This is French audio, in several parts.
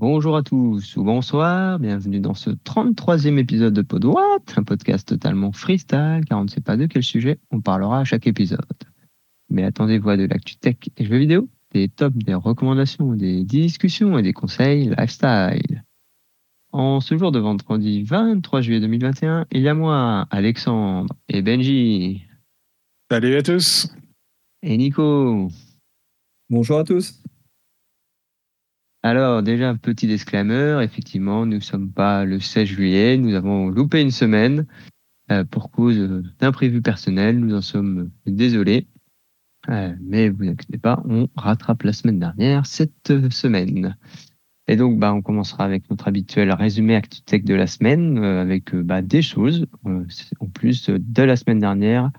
Bonjour à tous ou bonsoir, bienvenue dans ce 33e épisode de Podwatt, un podcast totalement freestyle car on ne sait pas de quel sujet on parlera à chaque épisode. Mais attendez-vous à de l'actu tech et jeux vidéo, des tops, des recommandations, des discussions et des conseils lifestyle. En ce jour de vendredi 23 juillet 2021, il y a moi, Alexandre et Benji. Salut à tous. Et Nico. Bonjour à tous. Alors, déjà, un petit disclaimer. Effectivement, nous ne sommes pas le 16 juillet. Nous avons loupé une semaine euh, pour cause d'imprévus personnels. Nous en sommes désolés. Euh, mais vous inquiétez pas, on rattrape la semaine dernière cette semaine. Et donc, bah, on commencera avec notre habituel résumé ActuTech de la semaine, euh, avec bah, des choses en plus de la semaine dernière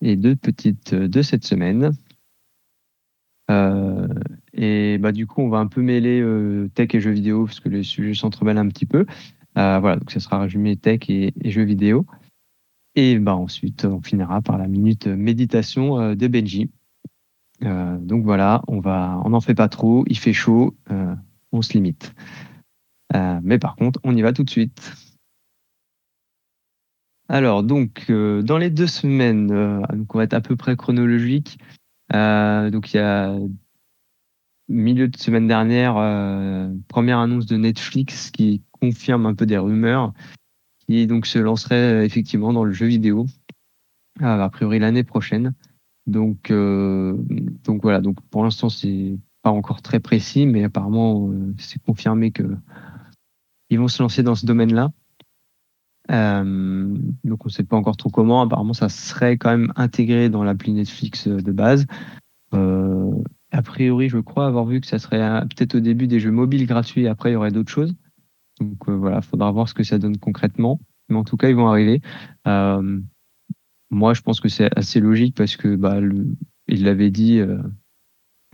et deux petites de cette semaine. Euh, et bah, du coup, on va un peu mêler euh, tech et jeux vidéo parce que les sujets s'entremêlent un petit peu. Euh, voilà, donc ça sera résumé tech et, jeux vidéo. Et bah, ensuite, on finira par la minute méditation de Benji. donc voilà, on on n'en fait pas trop, il fait chaud, on se limite. mais par contre, on y va tout de suite. Alors, donc, dans les deux semaines, donc on va être à peu près chronologique. Euh, donc il y a milieu de semaine dernière, euh, première annonce de Netflix qui confirme un peu des rumeurs, qui donc se lancerait euh, effectivement dans le jeu vidéo, a priori l'année prochaine. Donc, donc voilà, donc pour l'instant c'est pas encore très précis, mais apparemment c'est confirmé que ils vont se lancer dans ce domaine-là. Euh, donc on ne sait pas encore trop comment. Apparemment, ça serait quand même intégré dans l'appli Netflix euh, de base. Euh, a priori, je crois avoir vu que ça serait peut-être au début des jeux mobiles gratuits. Après, il y aurait d'autres choses. Donc voilà, il faudra voir ce que ça donne concrètement. Mais en tout cas, ils vont arriver. moi, je pense que c'est assez logique parce que bah, ils l'avaient dit.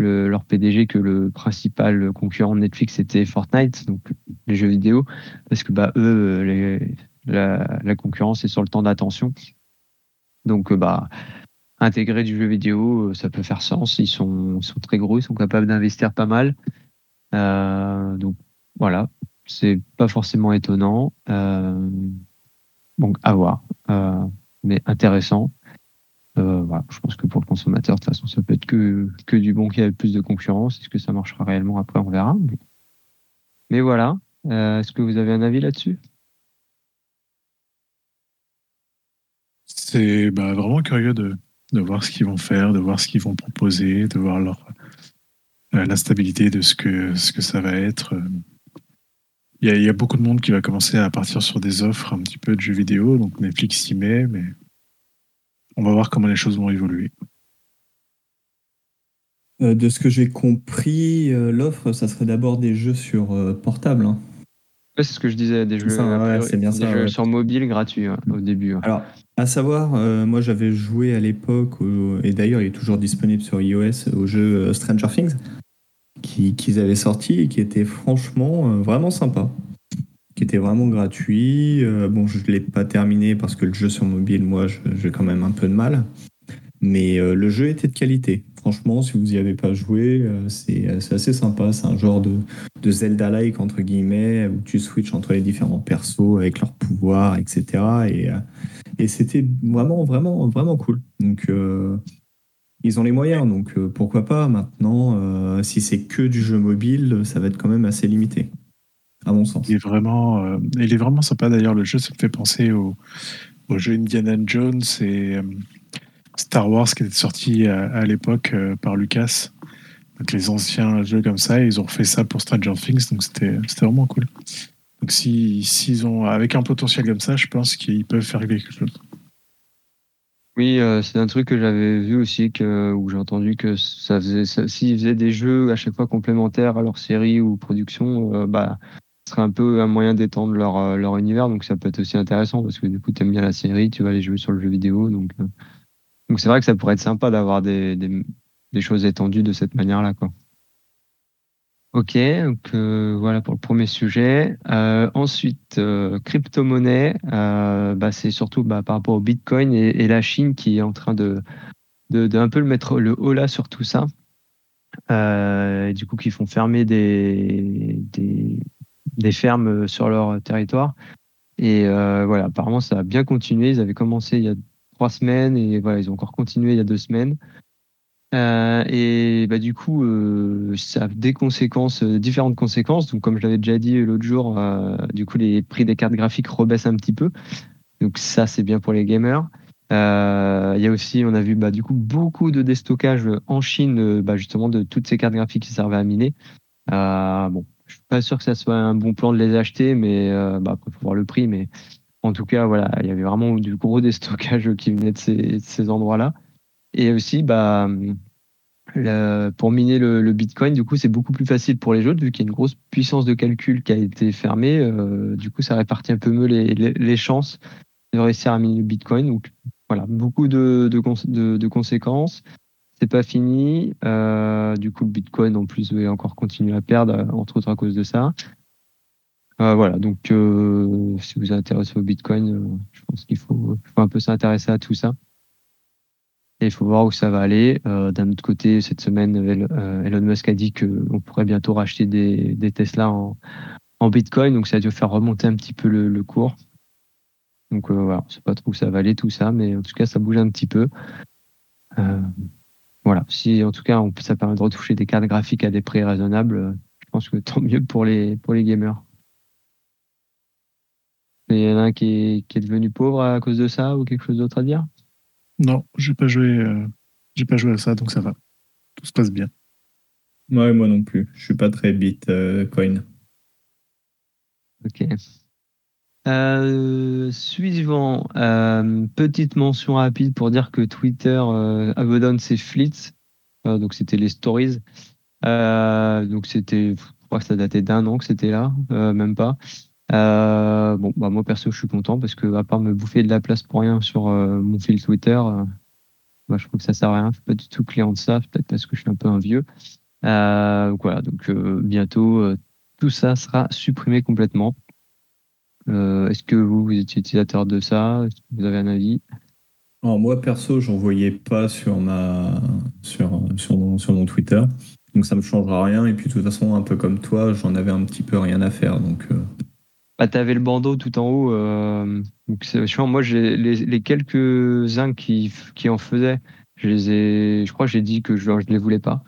Le, leur PDG que le principal concurrent de Netflix c'était Fortnite, donc les jeux vidéo, parce que bah eux, les, la, concurrence est sur le temps d'attention. Donc, euh, bah, intégrer du jeu vidéo, euh, ça peut faire sens. Ils sont, très gros, ils sont capables d'investir pas mal. Euh, donc, voilà, c'est pas forcément étonnant. donc, à voir. mais intéressant. je pense que pour le consommateur, de toute façon, ça peut être que, du bon qui a plus de concurrence. Est-ce que ça marchera réellement? Après On verra. Mais voilà. Est-ce que vous avez un avis là-dessus? C'est bah, vraiment curieux de, voir ce qu'ils vont faire, de voir ce qu'ils vont proposer, de voir leur, euh, la stabilité de ce que, ce que ça va être. Il y, a, beaucoup de monde qui va commencer à partir sur des offres un petit peu de jeux vidéo, donc Netflix y met, mais on va voir comment les choses vont évoluer. Euh, de ce que j'ai compris, euh, l'offre, ça serait d'abord des jeux sur portable. Hein. C'est ce que je disais, des jeux, bien sur mobile gratuits au début. Alors, à savoir, euh, moi j'avais joué à l'époque, et d'ailleurs il est toujours disponible sur iOS, au jeu euh, Stranger Things, qu'ils avaient sorti et qui était franchement euh, vraiment sympa. Qui était vraiment gratuit. bon, je ne l'ai pas terminé parce que le jeu sur mobile, moi j'ai quand même un peu de mal. Mais le jeu était de qualité. Franchement, si vous n'y avez pas joué, c'est assez sympa. C'est un genre de, Zelda-like, entre guillemets, où tu switches entre les différents persos avec leurs pouvoirs, etc. Et et c'était vraiment, vraiment, vraiment cool. Donc, euh, ils ont les moyens, donc euh, pourquoi pas. Maintenant, euh, si c'est que du jeu mobile, ça va être quand même assez limité, à mon sens. Il est vraiment, il est vraiment sympa d'ailleurs. Le jeu, ça me fait penser au, au jeu Indiana Jones et Star Wars qui était sorti à, l'époque par Lucas. Donc les anciens jeux comme ça, ils ont fait ça pour Stranger Things, donc c'était vraiment cool. Donc s'ils ont, avec un potentiel comme ça, je pense qu'ils peuvent faire quelque chose. Oui, euh, c'est un truc que j'avais vu aussi, que, où j'ai entendu que ça faisait, s'ils faisaient des jeux à chaque fois complémentaires à leur série ou production, euh, bah, ce serait un peu un moyen d'étendre leur, euh, leur univers. Donc ça peut être aussi intéressant parce que du coup, tu aimes bien la série, tu vas aller jouer sur le jeu vidéo. Donc donc c'est vrai que ça pourrait être sympa d'avoir des, des, des choses étendues de cette manière-là, quoi. Ok, donc euh, voilà pour le premier sujet. Euh, ensuite, euh, crypto-monnaie, bah, c'est surtout bah, par rapport au Bitcoin et, la Chine qui est en train de, de, un peu le mettre le haut là sur tout ça. du coup, qui font fermer des, des, des fermes sur leur territoire. Et voilà, apparemment, ça a bien continué. Ils avaient commencé il y a trois semaines et voilà, ils ont encore continué il y a deux semaines. Euh, et bah, du coup, euh, ça a des conséquences, euh, différentes conséquences. Donc, comme je l'avais déjà dit l'autre jour, du coup, les prix des cartes graphiques rebaissent un petit peu. Donc, ça, c'est bien pour les gamers. Il y a aussi, on a vu bah, du coup beaucoup de déstockage en Chine, bah, justement, de toutes ces cartes graphiques qui servaient à miner. bon, je suis pas sûr que ça soit un bon plan de les acheter, mais bah, après, faut voir le prix. Mais en tout cas, voilà, il y avait vraiment du gros déstockage qui venait de ces, endroits-là. Et aussi, bah, pour miner le, Bitcoin, du coup, c'est beaucoup plus facile pour les autres, vu qu'il y a une grosse puissance de calcul qui a été fermée. Euh, du coup, ça répartit un peu mieux les, chances de réussir à miner le Bitcoin. Donc, voilà, beaucoup de, de, de, conséquences. C'est pas fini. Euh, du coup, le Bitcoin, en plus, va encore continuer à perdre, entre autres à cause de ça. Euh, voilà, donc si vous intéressez au Bitcoin, je pense qu'il faut, faut, un peu s'intéresser à tout ça. Et il faut voir où ça va aller. Euh, D'un autre côté, cette semaine, euh, Elon Musk a dit qu'on pourrait bientôt racheter des, des Tesla en, en, Bitcoin, donc ça a dû faire remonter un petit peu le, le cours. Donc euh, voilà, on sait pas trop où ça va aller tout ça, mais en tout cas, ça bouge un petit peu. Euh, voilà, si en tout cas on, ça permet de retoucher des cartes graphiques à des prix raisonnables, euh, je pense que tant mieux pour les, pour les gamers. Il y en a un qui est, qui est devenu pauvre à cause de ça ou quelque chose d'autre à dire? Non, j'ai pas joué. Euh, j'ai pas joué à ça, donc ça va. Tout se passe bien. Ouais, moi non plus. Je suis pas très Bitcoin. Euh, ok. Euh, suivant, petite mention rapide pour dire que Twitter abandonne ses flits. donc c'était les stories. donc c'était, je crois que ça datait d'un an que c'était là, même pas. Euh, bon, bah moi perso, je suis content parce que à part me bouffer de la place pour rien sur euh, mon fil Twitter, euh, bah, je trouve que ça sert à rien. Je suis pas du tout client de ça, peut-être parce que je suis un peu un vieux. donc voilà, donc bientôt tout ça sera supprimé complètement. Est-ce que vous, vous êtes utilisateur de ça? Vous avez un avis? Moi perso, j'en voyais pas sur ma sur sur mon, sur mon Twitter. Donc ça me changera rien. Et puis de toute façon, un peu comme toi, j'en avais un petit peu rien à faire. Donc bah, tu avais le bandeau tout en haut. Euh, moi, j'ai les, quelques-uns qui, qui en faisaient, je les ai, je crois que j'ai dit que je ne les voulais pas.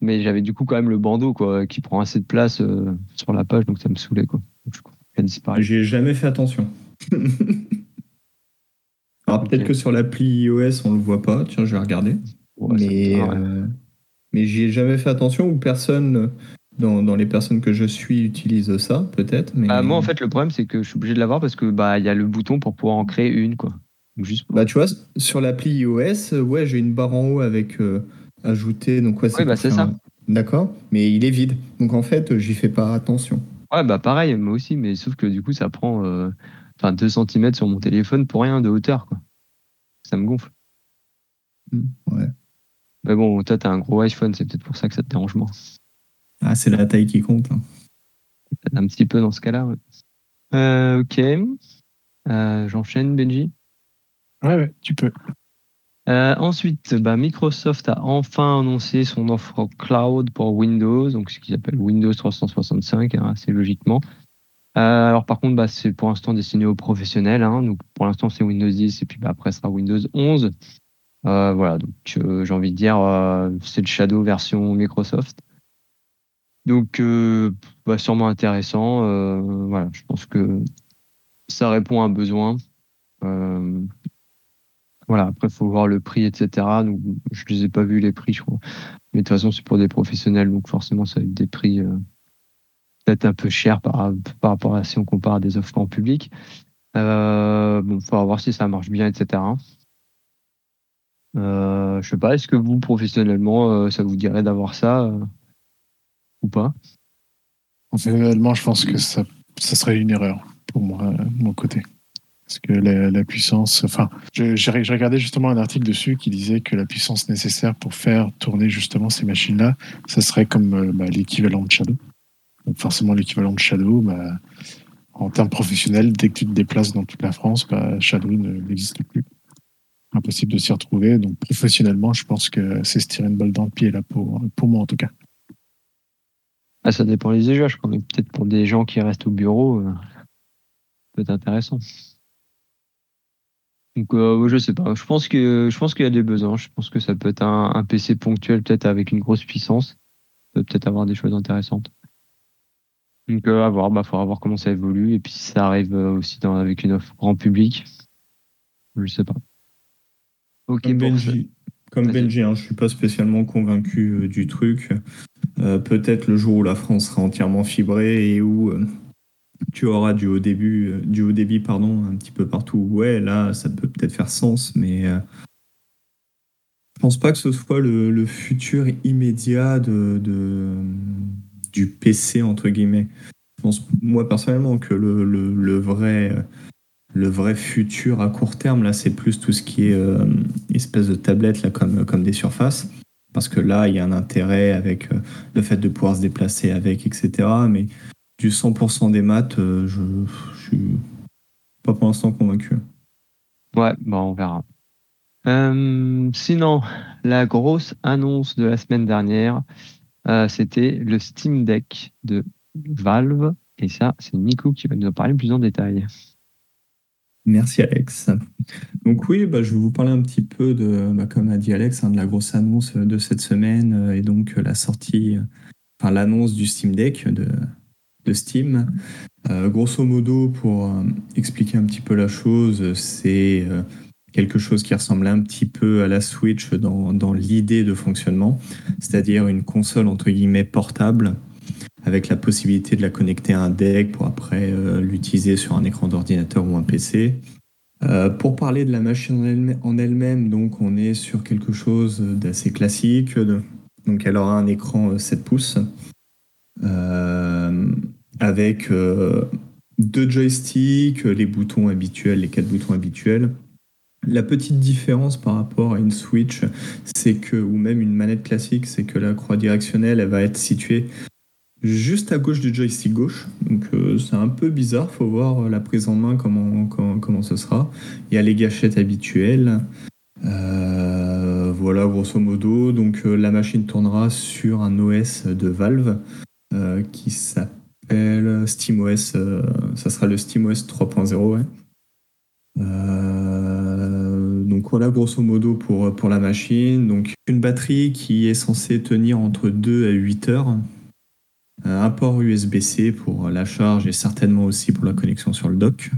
Mais j'avais du coup quand même le bandeau quoi, qui prend assez de place euh, sur la page, donc ça me saoulait. Quoi. J'ai jamais fait attention. Alors peut-être que sur l'appli iOS, on le voit pas. Tiens, je vais regarder. mais euh, mais j'y ai jamais fait attention ou personne dans, les personnes que je suis utilisent ça, peut-être. Mais... Bah, moi, en fait, le problème, c'est que je suis obligé de l'avoir parce que bah il y a le bouton pour pouvoir en créer une, quoi. juste Bah, tu vois, sur l'appli iOS, ouais, j'ai une barre en haut avec euh, ajouter. Donc, ouais, c'est bah, ça. D'accord, mais il est vide. Donc, en fait, j'y fais pas attention. Ouais, bah, pareil, moi aussi, mais sauf que du coup, ça prend euh, enfin 2 cm sur mon téléphone pour rien de hauteur, quoi. Ça me gonfle. Mmh, ouais. Mais bon, toi, t'as un gros iPhone, c'est peut-être pour ça que ça te dérange moins. Ah, c'est la taille qui compte. Hein. Un petit peu dans ce cas-là. Euh, ok. Euh, j'enchaîne, Benji Ouais, tu peux. Euh, ensuite, bah, Microsoft a enfin annoncé son offre cloud pour Windows, donc ce qu'ils appellent Windows 365, hein, assez logiquement. alors par contre, bah, c'est pour l'instant destiné aux professionnels. Hein, donc pour l'instant, c'est Windows 10 et puis bah, après, ce sera Windows 11. voilà, donc j'ai envie de dire, c'est le Shadow version Microsoft. Donc, euh, bah, sûrement intéressant. Euh, voilà, je pense que ça répond à un besoin. Euh, voilà, après, il faut voir le prix, etc. Donc, je ne les ai pas vus, les prix, je crois. Mais de toute façon, c'est pour des professionnels, donc forcément, ça va être des prix peut-être un peu chers par, par rapport à si on compare à des offres en public. Euh, bon, il faudra voir si ça marche bien, etc. Euh, je sais pas, est-ce que vous, professionnellement, ça vous dirait d'avoir ça ou pas Réellement, je pense que ça, serait une erreur pour moi, de mon côté. Parce que la, puissance, enfin, j'ai regardé justement un article dessus qui disait que la puissance nécessaire pour faire tourner justement ces machines-là, ça serait comme euh, bah, l'équivalent de Shadow. Donc forcément, l'équivalent de Shadow, bah, en termes professionnels, dès que tu te déplaces dans toute la France, bah, Shadow n'existe plus. Impossible de s'y retrouver. Donc professionnellement, je pense que c'est se tirer une balle dans le pied là pour, pour moi en tout cas. Ah, ça dépend des usages. Quand même. Peut-être pour des gens qui restent au bureau, euh, peut être intéressant. Donc, euh, je sais pas. Je pense que je pense qu'il y a des besoins. Je pense que ça peut être un, un PC ponctuel, peut-être avec une grosse puissance. Peut peut-être avoir des choses intéressantes. Donc, euh, à voir. Bah, faudra voir comment ça évolue. Et puis, si ça arrive euh, aussi dans, avec une offre grand public, je sais pas. Ok, Comme Benji, comme Benji hein, je suis pas spécialement convaincu du truc. Euh, peut-être le jour où la France sera entièrement fibrée et où euh, tu auras du haut début, du haut débit, pardon, un petit peu partout. Ouais, là, ça peut peut-être faire sens, mais je pense pas que ce soit le, futur immédiat de, du PC entre guillemets. Je pense, moi personnellement, que le, vrai le vrai futur à court terme, là, c'est plus tout ce qui est euh, espèce de tablette, là, comme, comme des surfaces. Parce que là, il y a un intérêt avec euh, le fait de pouvoir se déplacer avec, etc. Mais du 100% des maths, euh, je, je suis pas pour l'instant convaincu. Ouais, bon, on verra. sinon, la grosse annonce de la semaine dernière, c'était le Steam Deck de Valve. Et ça, c'est Nico qui va nous en parler plus en détail. Merci Alex. Donc oui, bah, je vais vous parler un petit peu de, bah, comme a dit Alex, hein, de la grosse annonce de cette semaine euh, et donc la sortie, enfin l'annonce du Steam Deck de, de Steam. Euh, grosso modo, pour euh, expliquer un petit peu la chose, c'est quelque chose qui ressemble un petit peu à la Switch dans, dans l'idée de fonctionnement, c'est-à-dire une console entre guillemets portable avec la possibilité de la connecter à un deck pour après euh, l'utiliser sur un écran d'ordinateur ou un PC. Euh, pour parler de la machine en elle-même, donc on est sur quelque chose d'assez classique. Donc elle aura un écran 7 euh, pouces avec deux joysticks, les boutons habituels, les quatre boutons habituels. La petite différence par rapport à une Switch, c'est que, ou même une manette classique, c'est que la croix directionnelle, elle va être située juste à gauche du joystick gauche. Donc euh, c'est un peu bizarre, faut voir euh, la prise en main comment, comment, comment ce sera. Il y a les gâchettes habituelles. Euh, voilà grosso modo. Donc la machine tournera sur un OS de Valve qui s'appelle SteamOS. ça sera le SteamOS 3.0. donc voilà grosso modo pour, pour la machine. Donc une batterie qui est censée tenir entre 2 à 8 heures. Euh, un port USB-C pour la charge et certainement aussi pour la connexion sur le dock.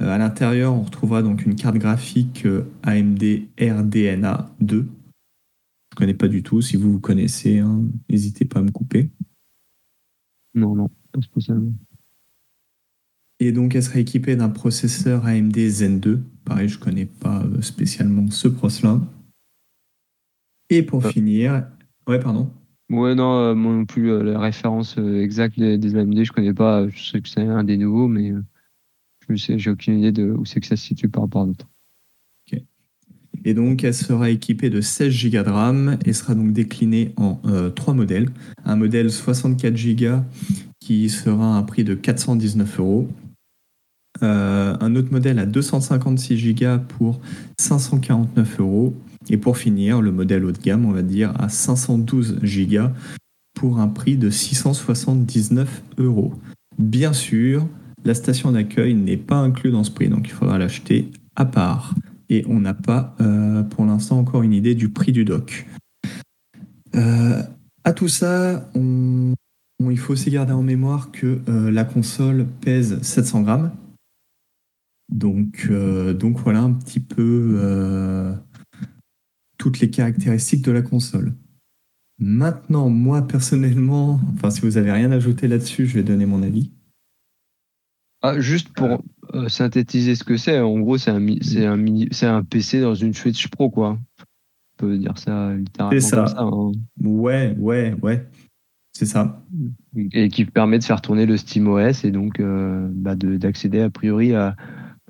Euh, à l'intérieur, on retrouvera donc une carte graphique euh, AMD RDNA 2. Je ne connais pas du tout. Si vous vous connaissez, hein, n'hésitez pas à me couper. Non, non, pas spécialement. Et donc, elle sera équipée d'un processeur AMD Zen 2. Pareil, je ne connais pas spécialement ce pros-là. Et pour finir, ouais, pardon. Ouais, non, euh, moi non plus, euh, la référence euh, exacte des, AMD, je connais pas. Je sais que c'est un des nouveaux, mais je sais, j'ai aucune idée de où c'est que ça se situe par rapport à d'autres. Et donc, elle sera équipée de 16 Go de RAM et sera donc déclinée en trois modèles. Un modèle 64 Go qui sera à un prix de 419 euros. un autre modèle à 256 Go pour 549 euros et pour finir, le modèle haut de gamme, on va dire, à 512 Go pour un prix de 679 euros. Bien sûr, la station d'accueil n'est pas inclue dans ce prix, donc il faudra l'acheter à part. Et on n'a pas euh, pour l'instant encore une idée du prix du dock. Euh, à tout ça, il faut aussi garder en mémoire que euh, la console pèse 700 grammes. Donc, donc voilà un petit peu toutes les caractéristiques de la console. Maintenant, moi personnellement, enfin si vous avez rien ajouté là-dessus, je vais donner mon avis. Ah, juste pour euh, synthétiser ce que c'est, en gros c'est un, c'est un, c'est un PC dans une Switch Pro quoi. On peut dire ça littéralement ça. comme ça. Hein. Ouais, ouais, ouais. C'est ça. Et qui permet de faire tourner le SteamOS et donc euh, bah d'accéder a priori à.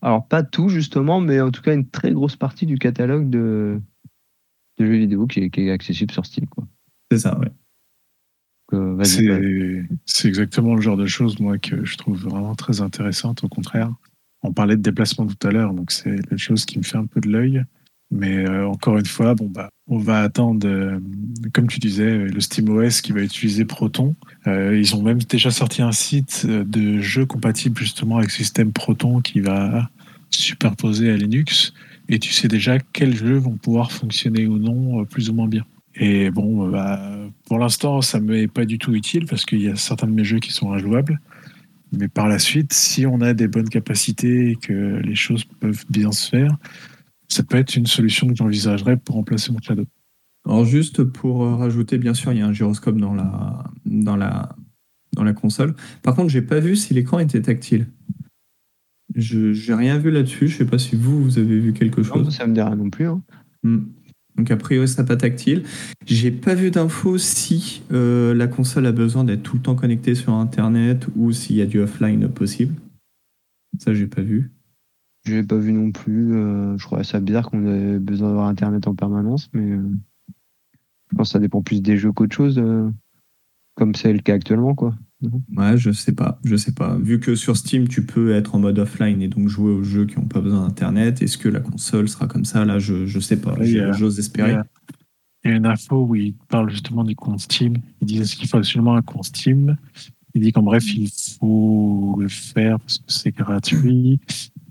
Alors, pas tout justement, mais en tout cas une très grosse partie du catalogue de, de jeux vidéo qui est, accessible sur Steam. C'est ça, ouais. Euh, c'est exactement le genre de choses, moi, que je trouve vraiment très intéressante, au contraire. On parlait de déplacement tout à l'heure, donc c'est la chose qui me fait un peu de l'œil. Mais euh, encore une fois, bon, bah, on va attendre, euh, comme tu disais, le SteamOS qui va utiliser Proton. Euh, ils ont même déjà sorti un site de jeux compatibles justement avec système Proton qui va superposer à Linux. Et tu sais déjà quels jeux vont pouvoir fonctionner ou non plus ou moins bien. Et bon, bah, pour l'instant, ça ne m'est pas du tout utile parce qu'il y a certains de mes jeux qui sont injouables. Mais par la suite, si on a des bonnes capacités et que les choses peuvent bien se faire, ça peut être une solution que j'envisagerais pour remplacer mon Shadow. Alors juste pour euh, rajouter, bien sûr, il y a un gyroscope dans la, dans la, dans la console. Par contre, j'ai pas vu si l'écran était tactile. Je n'ai rien vu là-dessus. Je sais pas si vous, vous avez vu quelque chose. Non, ça me dit rien non plus. Hein. Hmm. Donc a priori, ça pas tactile. J'ai pas vu d'infos si euh, la console a besoin d'être tout le temps connectée sur Internet ou s'il y a du offline possible. Ça, j'ai pas vu. J'ai pas vu non plus. Euh, je crois ça bizarre qu'on ait besoin d'avoir Internet en permanence, mais euh, je pense que ça dépend plus des jeux qu'autre chose, euh, comme c'est le cas actuellement, quoi. Ouais, je sais pas, je sais pas. Vu que sur Steam, tu peux être en mode offline et donc jouer aux jeux qui n'ont pas besoin d'Internet, est-ce que la console sera comme ça? Là, je, je sais pas. J'ose espérer. Il y, a, une info où il parle justement du compte Steam. Il dit est-ce qu'il faut absolument un compte Steam? Il dit qu'en bref, il faut le faire parce que c'est gratuit.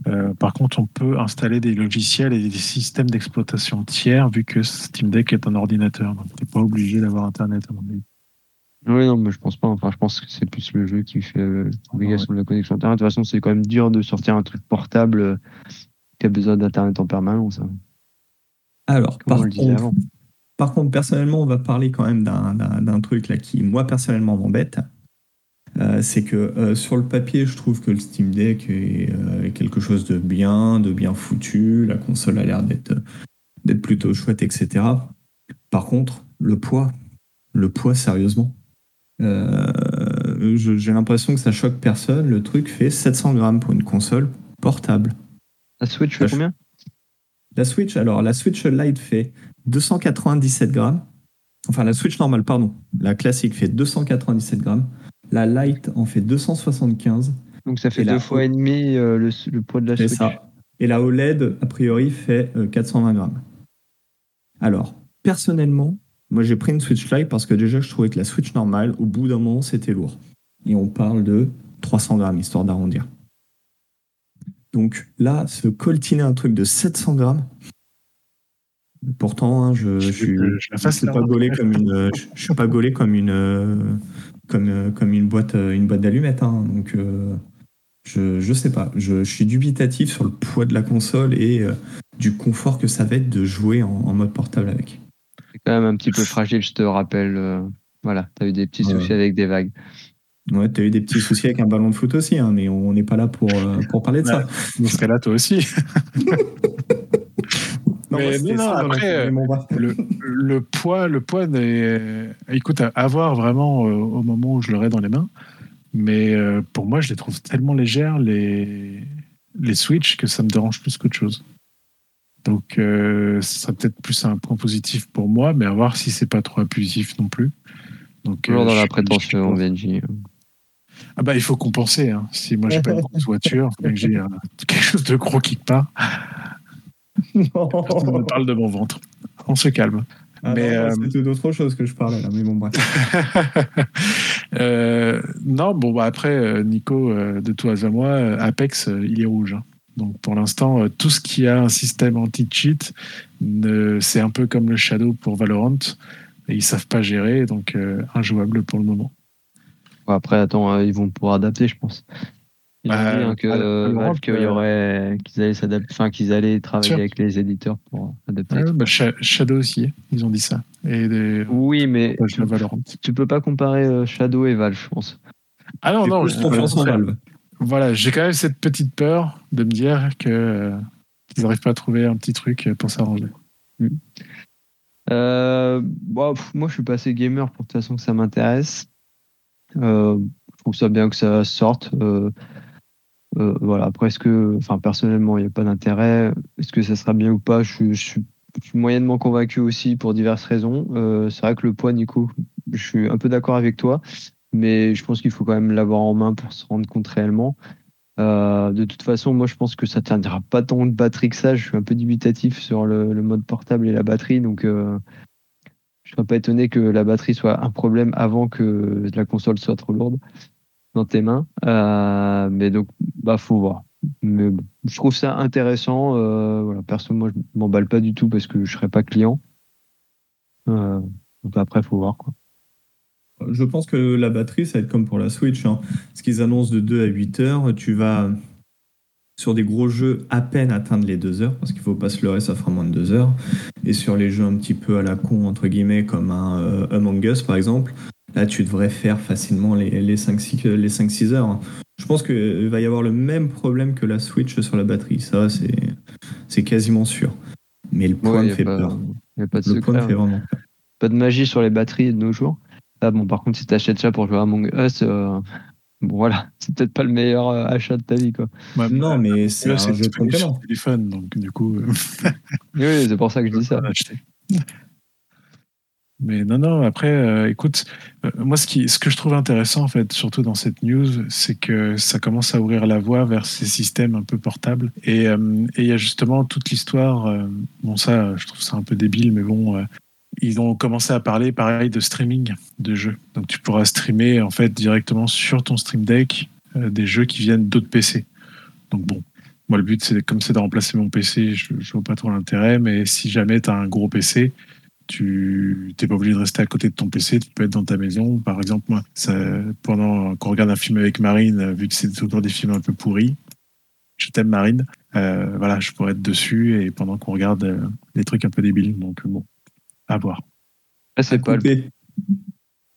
Euh, par contre, on peut installer des logiciels et des systèmes d'exploitation tiers vu que Steam Deck est un ordinateur. Donc, tu n'es pas obligé d'avoir Internet à mon avis. Oui, non, mais je pense pas. Enfin, je pense que c'est plus le jeu qui fait l'obligation de la connexion Internet. De toute façon, c'est quand même dur de sortir un truc portable euh, qui a besoin d'Internet en permanence. Hein. Alors, par contre, par contre, personnellement, on va parler quand même d'un truc là qui, moi, personnellement, m'embête. Euh, c'est que euh, sur le papier, je trouve que le Steam Deck euh, est, quelque chose de bien, de bien foutu. La console a l'air d'être d'être plutôt chouette, etc. Par contre, le poids, le poids, sérieusement, j'ai l'impression que ça choque personne. Le truc fait 700 grammes pour une console portable. La Switch fait combien? La Switch, alors la Switch Lite fait 297 grammes. Enfin, la Switch normale, pardon. La classique fait 297 grammes. La Lite en fait 275. Donc ça fait deux fois et demi euh, le, poids de la Switch. Ça. Et la OLED, a priori, fait 420 euh, grammes. Alors, personnellement, moi j'ai pris une Switch Lite parce que déjà je trouvais que la Switch normale, au bout d'un moment, c'était lourd. Et on parle de 300 grammes, histoire d'arrondir. Donc là, se coltiner un truc de 700 grammes, pourtant, hein, je, je, suis, pas gaulé comme une, je, suis pas gaulé comme une, comme, euh, comme une boîte, euh, une boîte d'allumettes. Hein. Donc, euh, je, je sais pas. Je, suis dubitatif sur le poids de la console et du confort que ça va être de jouer en, mode portable avec. C'est quand même un petit peu fragile, je te rappelle. voilà, tu as eu des petits soucis avec des vagues. Ouais, tu as eu des petits soucis avec un ballon de foot aussi, hein, mais on n'est pas là pour, pour parler de ça. Dans ce cas-là, toi aussi. mais non, après, le, le, poids, le poids des... écoute, à voir vraiment euh, au moment où je l'aurai dans les mains. Mais euh, pour moi, je les trouve tellement légères, les, les Switch, que ça me dérange plus qu'autre chose. Donc, euh, ça sera peut-être plus un point positif pour moi, mais à voir si c'est pas trop abusif non plus. Donc, Toujours dans la prétention, Benji. Ah bah, il faut compenser. Hein. Si moi, j'ai pas une grosse voiture, que j'ai quelque chose de gros qui part. On parle de mon ventre. On se calme. Ah mais euh, c'est d'autres choses que je parlais là, mais bon bref. euh, non, bon bah après euh, Nico, euh, de toi à moi, Apex, il est rouge. Hein. Donc pour l'instant, tout ce qui a un système anti-cheat, c'est un peu comme le Shadow pour Valorant. Et ils savent pas gérer, donc injouable pour le moment. Après, attends, ils vont pouvoir adapter, je pense. Ils bah, dit hein, que, y aurait qu'ils allaient s'adapter, enfin qu'ils allaient travailler avec les éditeurs pour adapter. bah, Shadow aussi, ils ont dit ça. Et Oui, mais tu, tu, peux pas comparer euh, Shadow et Valve, je pense. Ah non, non, je confiance en Valve. Voilà, j'ai quand même cette petite peur de me dire que euh, qu'ils n'arrivent pas à trouver un petit truc pour s'arranger. Mm. Euh, bon, moi, je suis pas assez gamer pour de toute façon que ça m'intéresse. je trouve ça bien que ça sorte. Euh, voilà. Est-ce que, enfin, personnellement, il n'y a pas d'intérêt? Est-ce que ça sera bien ou pas? Je, suis moyennement convaincu aussi pour diverses raisons. Euh, c'est vrai que le poids, Nico, je suis un peu d'accord avec toi, mais je pense qu'il faut quand même l'avoir en main pour se rendre compte réellement. Euh, de toute façon, moi je pense que ça tiendra pas tant de batterie que ça. Je suis un peu dubitatif sur le, mode portable et la batterie, donc euh, je serais pas étonné que la batterie soit un problème avant que la console soit trop lourde dans tes mains. Euh, mais donc, bah faut voir. Mais je trouve ça intéressant. voilà, perso, moi m'emballe pas du tout parce que je serais pas client. donc après, faut voir quoi. Je pense que la batterie, ça va être comme pour la Switch. Hein. Ce qu'ils annoncent de 2 à 8 heures, tu vas sur des gros jeux à peine atteindre les 2 heures, parce qu'il faut pas se leurrer, ça fera moins de 2 heures. Et sur les jeux un petit peu à la con, entre guillemets, comme un euh, Among Us par exemple, là tu devrais faire facilement les, les 5-6 heures. Je pense qu'il va y avoir le même problème que la Switch sur la batterie. Ça, c'est quasiment sûr. Mais le point me fait peur. pas de le point fait hein. vraiment peur. Pas de magie sur les batteries de nos jours. Ah bon, par contre, si tu achètes ça pour jouer à Among Us, euh, bon voilà, c'est peut-être pas le meilleur euh, achat de ta vie, quoi. non, mais c'est un jeu complément. téléphone, donc du coup. Euh, oui, c'est pour ça que je dis ça. Mais non, non, après, écoute, moi, ce, qui, ce que je trouve intéressant, en fait, surtout dans cette news, c'est que ça commence à ouvrir la voie vers ces systèmes un peu portables. Et il y a justement toute l'histoire, bon, ça, je trouve ça un peu débile, mais bon, ils ont commencé à parler pareil de streaming de jeux. Donc tu pourras streamer en fait directement sur ton Stream Deck euh, des jeux qui viennent d'autres PC. Donc bon, moi le but c'est comme c'est de remplacer mon PC, je, je vois pas trop l'intérêt, mais si jamais tu as un gros PC, tu n'es pas obligé de rester à côté de ton PC, tu peux être dans ta maison. Par exemple, moi, pendant qu'on regarde un film avec Marine, vu que c'est toujours des films un peu pourris, je t'aime Marine, euh, voilà, je pourrais être dessus et pendant qu'on regarde euh, des trucs un peu débiles. Donc bon, à voir. c'est pas le...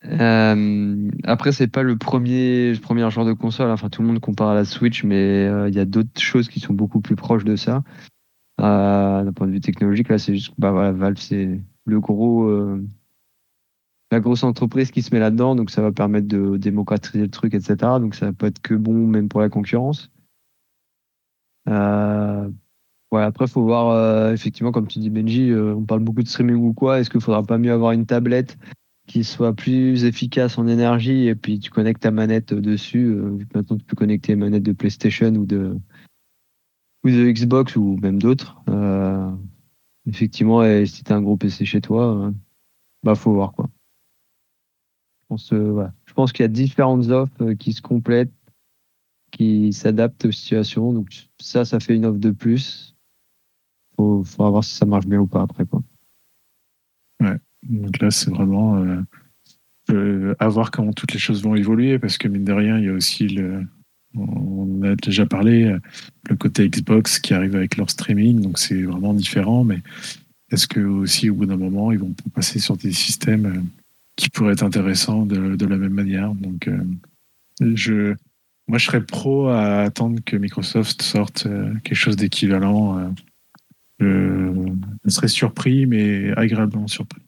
Euh, après, c'est pas le premier, premier genre de console. Enfin, tout le monde compare à la Switch, mais euh, il y a d'autres choses qui sont beaucoup plus proches de ça. Euh, d'un point de vue technologique, là, c'est juste, bah voilà, Valve, c'est le gros, la grosse entreprise qui se met là-dedans, donc ça va permettre de démocratiser le truc, etc. Donc ça peut être que bon, même pour la concurrence. Ouais, après, faut voir, euh, effectivement, comme tu dis, Benji, euh, on parle beaucoup de streaming ou quoi. Est-ce qu'il faudra pas mieux avoir une tablette qui soit plus efficace en énergie et puis tu connectes ta manette dessus euh, Maintenant, tu peux connecter une manette de PlayStation ou de, ou de Xbox ou même d'autres. effectivement, et si tu as un gros PC chez toi, bah, faut voir quoi. Je pense, Je pense qu'il y a différentes offres qui se complètent qui s'adaptent aux situations. Donc ça, ça fait une offre de plus faut, faudra voir si ça marche bien ou pas après. Quoi. Ouais, donc là, c'est vraiment euh, euh, à voir comment toutes les choses vont évoluer, parce que mine de rien, il y a aussi le. On a déjà parlé, le côté Xbox qui arrive avec leur streaming, donc c'est vraiment différent, mais est-ce que aussi au bout d'un moment, ils vont passer sur des systèmes euh, qui pourraient être intéressants de, de la même manière? Donc, je, moi, je serais pro à attendre que Microsoft sorte quelque chose d'équivalent je serais surpris, mais agréablement surpris.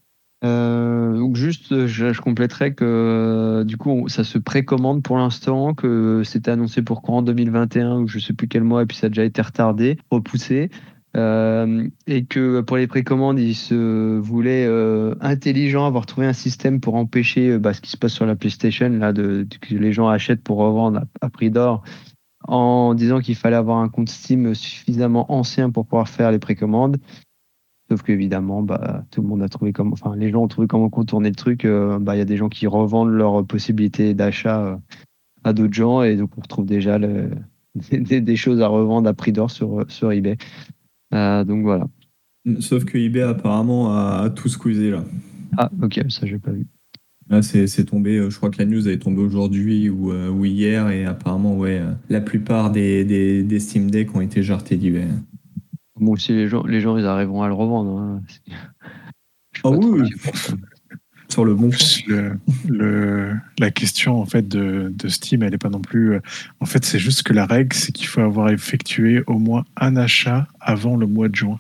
Euh, donc juste, je, compléterais que du coup, ça se précommande pour l'instant, que c'était annoncé pour courant 2021 ou je sais plus quel mois, et puis ça a déjà été retardé, repoussé, euh, et que pour les précommandes, ils se voulaient euh, intelligents, avoir trouvé un système pour empêcher bah, ce qui se passe sur la PlayStation, là, que les gens achètent pour revendre à prix d'or en disant qu'il fallait avoir un compte Steam suffisamment ancien pour pouvoir faire les précommandes. Sauf qu'évidemment, bah, tout le monde a trouvé comment, enfin, les gens ont trouvé comment contourner le truc. Euh, bah, il y a des gens qui revendent leurs possibilités d'achat euh, à d'autres gens et donc on retrouve déjà le, des, choses à revendre à prix d'or sur, sur eBay. Euh, donc voilà. Sauf que eBay apparemment a, tout squeezé là. Ah, ok, ça j'ai pas vu. Là, c'est tombé, euh, je crois que la news est tombée aujourd'hui ou, euh, ou, hier, et apparemment, ouais, euh, la plupart des, des, des Steam Deck ont été jartés d'hiver. Bon, si les gens, les gens ils arriveront à le revendre. Hein. Ah oui, sur le bon le, le, La question en fait de, de Steam, elle n'est pas non plus. En fait, c'est juste que la règle, c'est qu'il faut avoir effectué au moins un achat avant le mois de juin.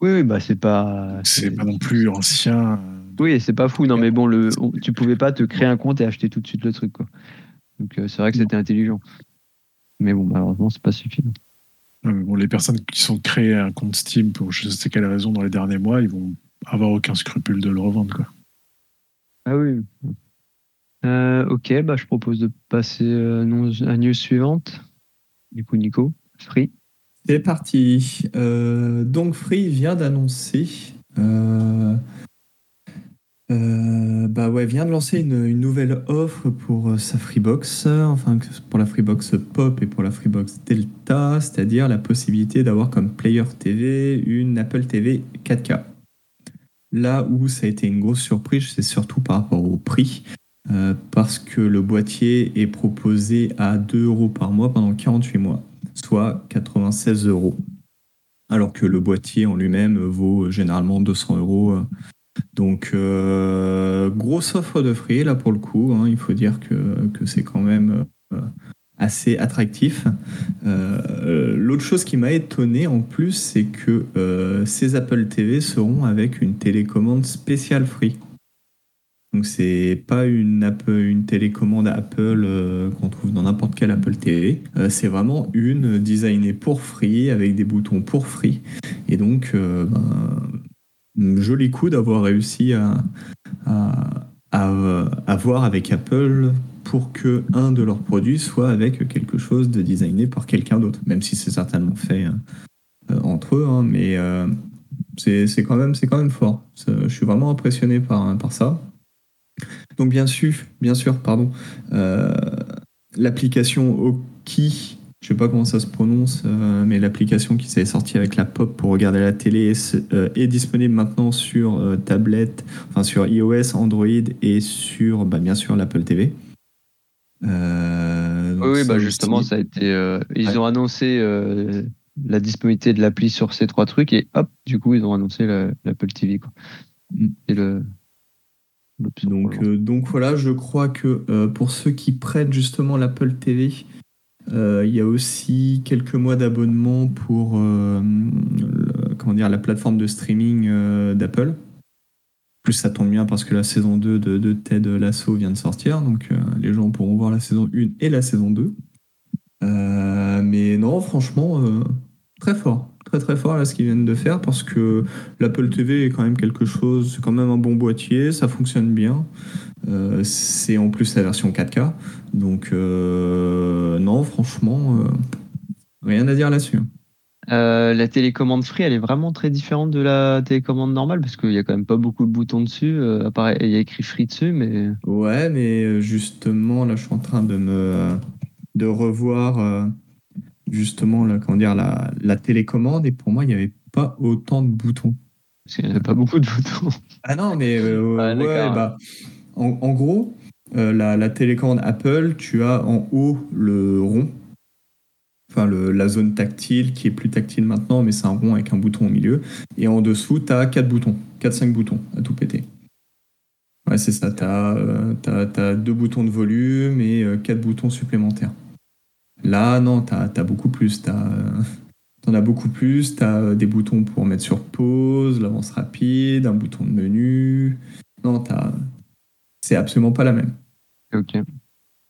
Oui, oui bah c'est pas. C'est pas non plus ancien. Oui, c'est pas fou. Non, mais bon, le, tu pouvais pas te créer un compte et acheter tout de suite le truc. Quoi. Donc euh, c'est vrai que c'était intelligent. Mais bon, malheureusement, c'est pas suffisant. bon, les personnes qui sont créées un compte Steam pour je sais quelle raison dans les derniers mois, ils vont avoir aucun scrupule de le revendre. Quoi. Ah oui. Euh, ok, bah, je propose de passer euh, à news suivante. Du coup, Nico, Free C'est parti. Euh, donc, Free vient d'annoncer. Euh, euh, bah vient de lancer une, nouvelle offre pour sa Freebox, enfin pour la Freebox Pop et pour la Freebox Delta, c'est-à-dire la possibilité d'avoir comme Player TV une Apple TV 4K. Là où ça a été une grosse surprise, c'est surtout par rapport au prix. Euh, parce que le boîtier est proposé à 2 euros par mois pendant 48 mois, soit 96 euros. Alors que le boîtier en lui-même vaut généralement 200 euros. Donc, euh, grosse offre de free là pour le coup. Hein. il faut dire que, que c'est quand même euh, assez attractif. L'autre chose qui m'a étonné en plus, c'est que ces Apple TV seront avec une télécommande spéciale free. Donc c'est pas une, télécommande Apple euh, qu'on trouve dans n'importe quel Apple TV. Euh, c'est vraiment une designée pour free avec des boutons pour free. Et donc euh, ben, joli coup d'avoir réussi à, à, voir avec Apple pour que un de leurs produits soit avec quelque chose de designé par quelqu'un d'autre, même si c'est certainement fait entre eux, hein, mais c'est quand même c'est quand même fort. Je suis vraiment impressionné par, par ça. Donc bien sûr, bien sûr, pardon, euh, l'application Oki, je sais pas comment ça se prononce, euh, mais l'application qui s'est sortie avec la pop pour regarder la télé est, euh, disponible maintenant sur tablette, enfin sur iOS, Android et sur, bah, bien sûr, l'Apple TV. oui, bah justement, ça a été. ils ont annoncé la disponibilité de l'appli sur ces trois trucs et hop, du coup, ils ont annoncé l'Apple TV. Quoi. Mm. Et le, donc, euh, donc voilà, je crois que euh, pour ceux qui prêtent justement l'Apple TV, euh, il y a aussi quelques mois d'abonnement pour comment dire, la plateforme de streaming d'Apple. Plus ça tombe bien parce que la saison 2 de, de Ted Lasso vient de sortir, donc les gens pourront voir la saison 1 et la saison 2. mais non, franchement, très fort très très fort là ce qu'ils viennent de faire parce que l'Apple TV est quand même quelque chose, c'est quand même un bon boîtier, ça fonctionne bien. Euh, c'est en plus la version 4K. Donc euh, non, franchement, euh, rien à dire là-dessus. la télécommande free, elle est vraiment très différente de la télécommande normale parce qu'il y a quand même pas beaucoup de boutons dessus. il y a écrit free dessus, mais. Ouais, mais justement, là, je suis en train de me de revoir justement la, comment dire, la, la télécommande et pour moi, il n'y avait pas autant de boutons. Parce qu'il n'y avait pas beaucoup de boutons. Ah non, mais euh, ouais, bah, en, gros, euh, la, la, télécommande Apple, tu as en haut le rond, enfin le, la zone tactile qui est plus tactile maintenant, mais c'est un rond avec un bouton au milieu. Et en dessous, tu as 4 boutons, 4-5 boutons à tout péter. Ouais, c'est ça, tu as, euh, as, deux boutons de volume et 4 boutons supplémentaires. Là, non, tu as, beaucoup plus. Tu en as beaucoup plus. Tu as des boutons pour mettre sur pause, l'avance rapide, un bouton de menu. Non, c'est absolument pas la même. Ok.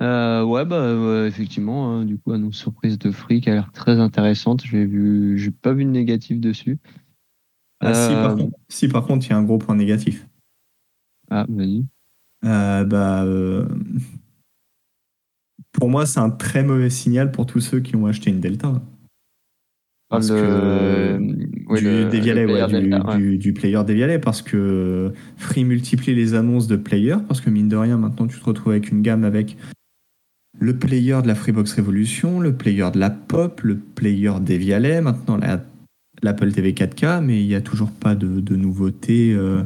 Euh, ouais, bah, effectivement, hein, du coup, une surprise de Free qui a l'air très intéressante. J'ai vu, j'ai pas vu de négatif dessus. Ah, si, par contre, il y a un gros point négatif. Ah, vas-y. Euh, bah, euh, pour moi, c'est un très mauvais signal pour tous ceux qui ont acheté une Delta. Parce que du, player du, player Devialet, parce que Free multiplie les annonces de player, parce que mine de rien, maintenant tu te retrouves avec une gamme avec le player de la Freebox Revolution, le player de la Pop, le player Devialet, maintenant l'Apple TV 4K, mais il n'y a toujours pas de, de nouveautés euh,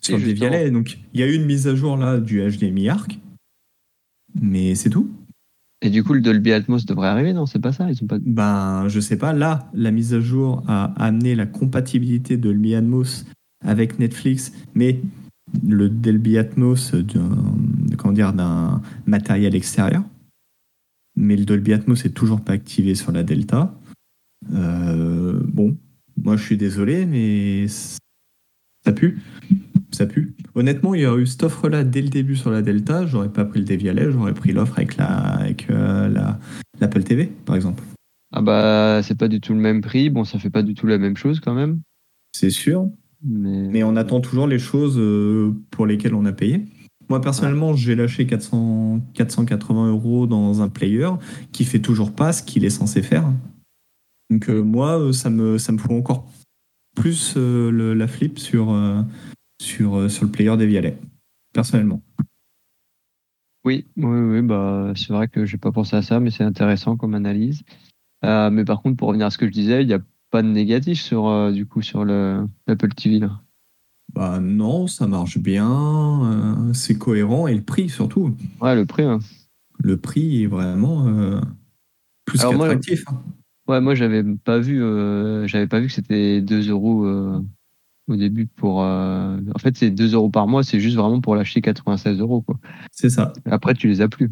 sur Devialet. Donc il y a eu une mise à jour là du HDMI ARC, mais c'est tout. Et du coup, le Dolby Atmos devrait arriver, non? C'est pas ça Ils ont pas. Ben, je sais pas. Là, la mise à jour a amené la compatibilité de Dolby Atmos avec Netflix, mais le Dolby Atmos d'un, dire, d'un matériel extérieur. Mais le Dolby Atmos est toujours pas activé sur la Delta. Euh, bon, moi je suis désolé, mais ça pue ça pue. Honnêtement, il y aurait eu cette offre-là dès le début sur la Delta, j'aurais pas pris le Devialet, j'aurais pris l'offre avec la avec euh, la l'Apple TV, par exemple. Ah bah c'est pas du tout le même prix, bon ça fait pas du tout la même chose quand même. C'est sûr. Mais... on attend toujours les choses euh, pour lesquelles on a payé. Moi, personnellement, j'ai lâché 400, 480 euros dans un player qui fait toujours pas ce qu'il est censé faire. Donc, euh, moi, ça me, ça me fout encore plus euh, le- la flip sur, sur, euh, sur le player des Vialets, personnellement. Oui, oui, oui, bah, c'est vrai que j'ai pas pensé à ça, mais c'est intéressant comme analyse. Euh, mais par contre, pour revenir à ce que je disais, il n'y a pas de négatif sur, euh, du coup, sur le l'Apple TV, là? Bah non, ça marche bien, euh, c'est cohérent et le prix surtout. Ouais, le prix, hein. Le prix est vraiment plus Alors moi, qu'attractif. hein. Ouais, moi, j'avais pas vu, j'avais pas vu que c'était 2 euros au début pour. euh, En fait, c'est 2 euros par mois, c'est juste vraiment pour l'acheter 96 euros, quoi. C'est ça. Après, tu les as plus.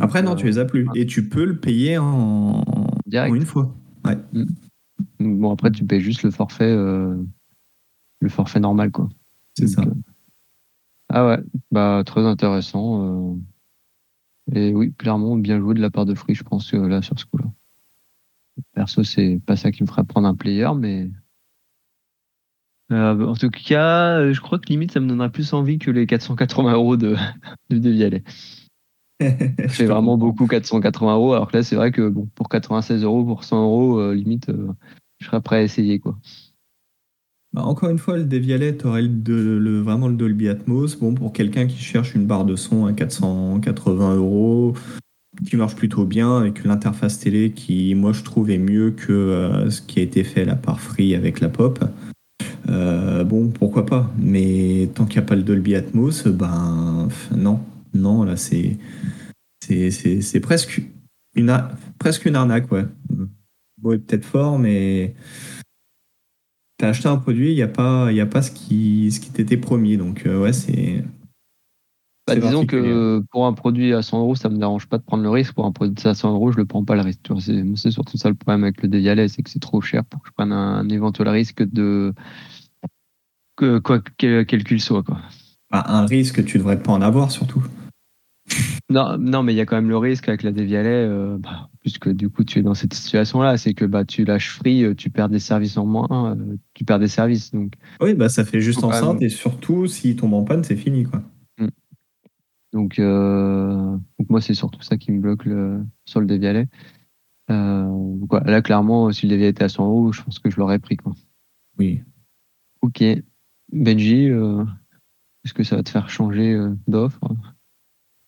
Après, non, euh, tu les as plus. Et tu peux le payer en, en Direct. une fois. Donc, Bon, après, tu payes juste le forfait, euh, le forfait normal, quoi. C'est ça. Euh, Ah ouais, bah très intéressant. euh. Et oui, clairement, bien joué de la part de Free, je pense, euh, là, sur ce coup-là. Perso, c'est pas ça qui me ferait prendre un player, mais. Euh, en tout cas, euh, je crois que limite, ça me donnerait plus envie que les 480 euros de, de Devialet. C'est vraiment beaucoup 480 euros, alors que là, c'est vrai que bon, pour 96 euros, pour 100 euros, euh, limite, euh, je serais prêt à essayer, quoi. Bah, encore une fois, le Devialet, tu aurais le, de- le- vraiment le Dolby Atmos. Bon, pour quelqu'un qui cherche une barre de son à 480 euros, qui marche plutôt bien, avec l'interface télé qui, moi, je trouve, est mieux que ce qui a été fait là par Free avec la pop. Euh, bon, pourquoi pas. Mais tant qu'il n'y a pas le Dolby Atmos, ben non. Non, là, c'est c'est- presque une, presque une arnaque, ouais. Bon, est peut-être fort, mais t'as acheté un produit, il n'y a pas, il y a pas ce qui, ce qui t'était promis. Donc, euh, ouais, c'est. Bah, c'est disons que pour un produit à 100 euros, ça me dérange pas de prendre le risque. Pour un produit à 100 euros, je le prends pas le risque. C'est surtout ça le problème avec le Devialet, c'est que c'est trop cher pour que je prenne un, éventuel risque de que quoi quel, quel qu'il soit quoi. Bah, un risque, tu devrais pas en avoir, surtout. Non, non, mais il y a quand même le risque avec la Devialet, euh, bah, puisque du coup tu es dans cette situation-là, c'est que bah tu lâches free, euh, tu perds des services en moins, euh, tu perds des services. Donc Oui, bah, ça fait juste enceinte même- et surtout, s'il tombe en panne, c'est fini, quoi. donc, euh, donc moi c'est surtout ça qui me bloque le, sur le donc, ouais, là clairement, si le Devialet était à 100 euros, je pense que je l'aurais pris quoi. Oui. Ok. Benji, euh, est-ce que ça va te faire changer euh, d'offre?